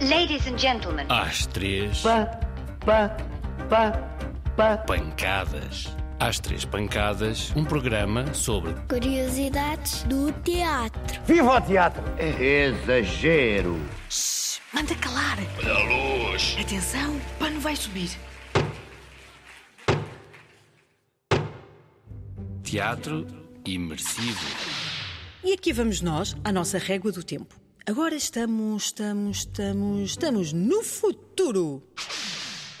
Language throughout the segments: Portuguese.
Ladies and gentlemen. Às três, Pá, pá, pá, pá. pancadas. Às três pancadas, um programa sobre Curiosidades do teatro. Viva o teatro! Exagero. Manda calar. Olha a luz. Atenção, o pano vai subir. Teatro imersivo. E aqui vamos nós, à nossa régua do tempo. Agora estamos, estamos, estamos, estamos no futuro.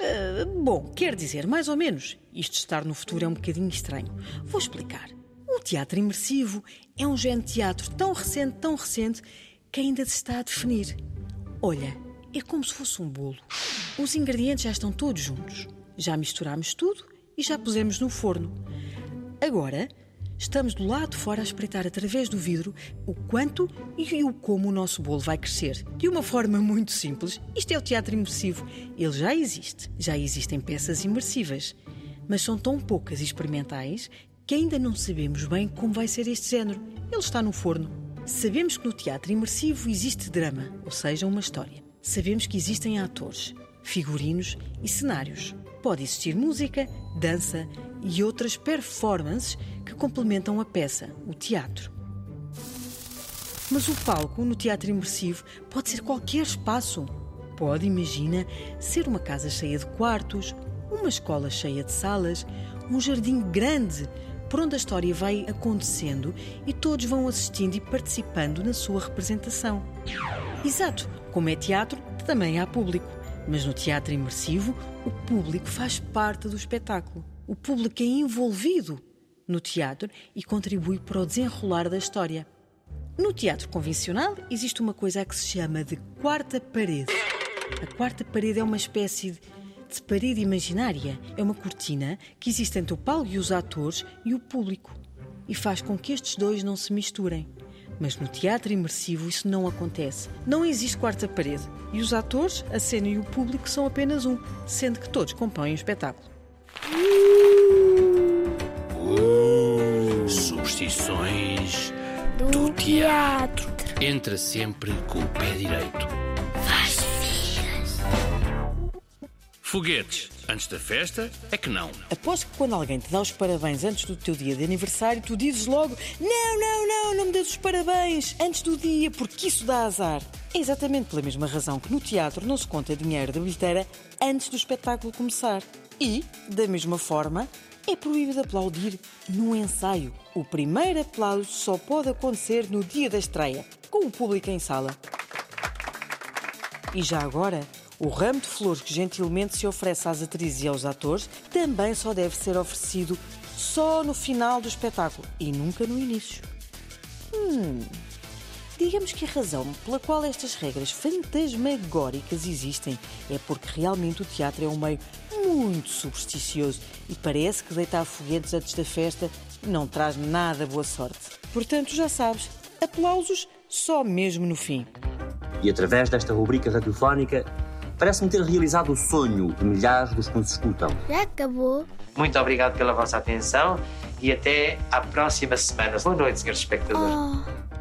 Ah, bom, quer dizer, mais ou menos. Isto de estar no futuro é um bocadinho estranho. Vou explicar. O teatro imersivo é um género de teatro tão recente, tão recente, que ainda se está a definir. Olha, é como se fosse um bolo. Os ingredientes já estão todos juntos. Já misturámos tudo e já pusemos no forno. Agora, estamos do lado de fora a espreitar através do vidro o quanto e o como o nosso bolo vai crescer. De uma forma muito simples, isto é o teatro imersivo. Ele já existe. Já existem peças imersivas. Mas são tão poucas e experimentais que ainda não sabemos bem como vai ser este género. Ele está no forno. Sabemos que no teatro imersivo existe drama, ou seja, uma história. Sabemos que existem atores, figurinos e cenários. Pode existir música, dança e outras performances que complementam a peça, o teatro. Mas o palco no teatro imersivo pode ser qualquer espaço. Pode, imagina, ser uma casa cheia de quartos, uma escola cheia de salas, um jardim grande por onde a história vai acontecendo e todos vão assistindo e participando na sua representação. Exato, como é teatro, também há público. Mas no teatro imersivo, o público faz parte do espetáculo. O público é envolvido no teatro e contribui para o desenrolar da história. No teatro convencional existe uma coisa que se chama de quarta parede. A quarta parede é uma espécie de, de parede imaginária. É uma cortina que existe entre o palco e os atores e o público e faz com que estes dois não se misturem. Mas no teatro imersivo isso não acontece. Não existe quarta parede e os atores, a cena e o público são apenas um, sendo que todos compõem o espetáculo. Teatro. Entra sempre com o pé direito. Foguetes. Antes da festa, é que não. Aposto que quando alguém te dá os parabéns antes do teu dia de aniversário, tu dizes logo: Não, não, não, não me des os parabéns antes do dia, porque isso dá azar. É exatamente pela mesma razão que no teatro não se conta dinheiro da bilheteira antes do espetáculo começar. E, da mesma forma, é proibido aplaudir no ensaio. O primeiro aplauso só pode acontecer no dia da estreia, com o público em sala. E já agora, o ramo de flores que gentilmente se oferece às atrizes e aos atores também só deve ser oferecido só no final do espetáculo e nunca no início. Hum. Digamos que a razão pela qual estas regras fantasmagóricas existem é porque realmente o teatro é um meio muito supersticioso e parece que deitar foguetes antes da festa não traz nada boa sorte. Portanto, já sabes, aplausos só mesmo no fim. E através desta rubrica radiofónica, parece-me ter realizado o sonho de milhares dos que nos escutam. Já acabou? Muito obrigado pela vossa atenção e até à próxima semana. Boa noite, senhores espectadores. Oh.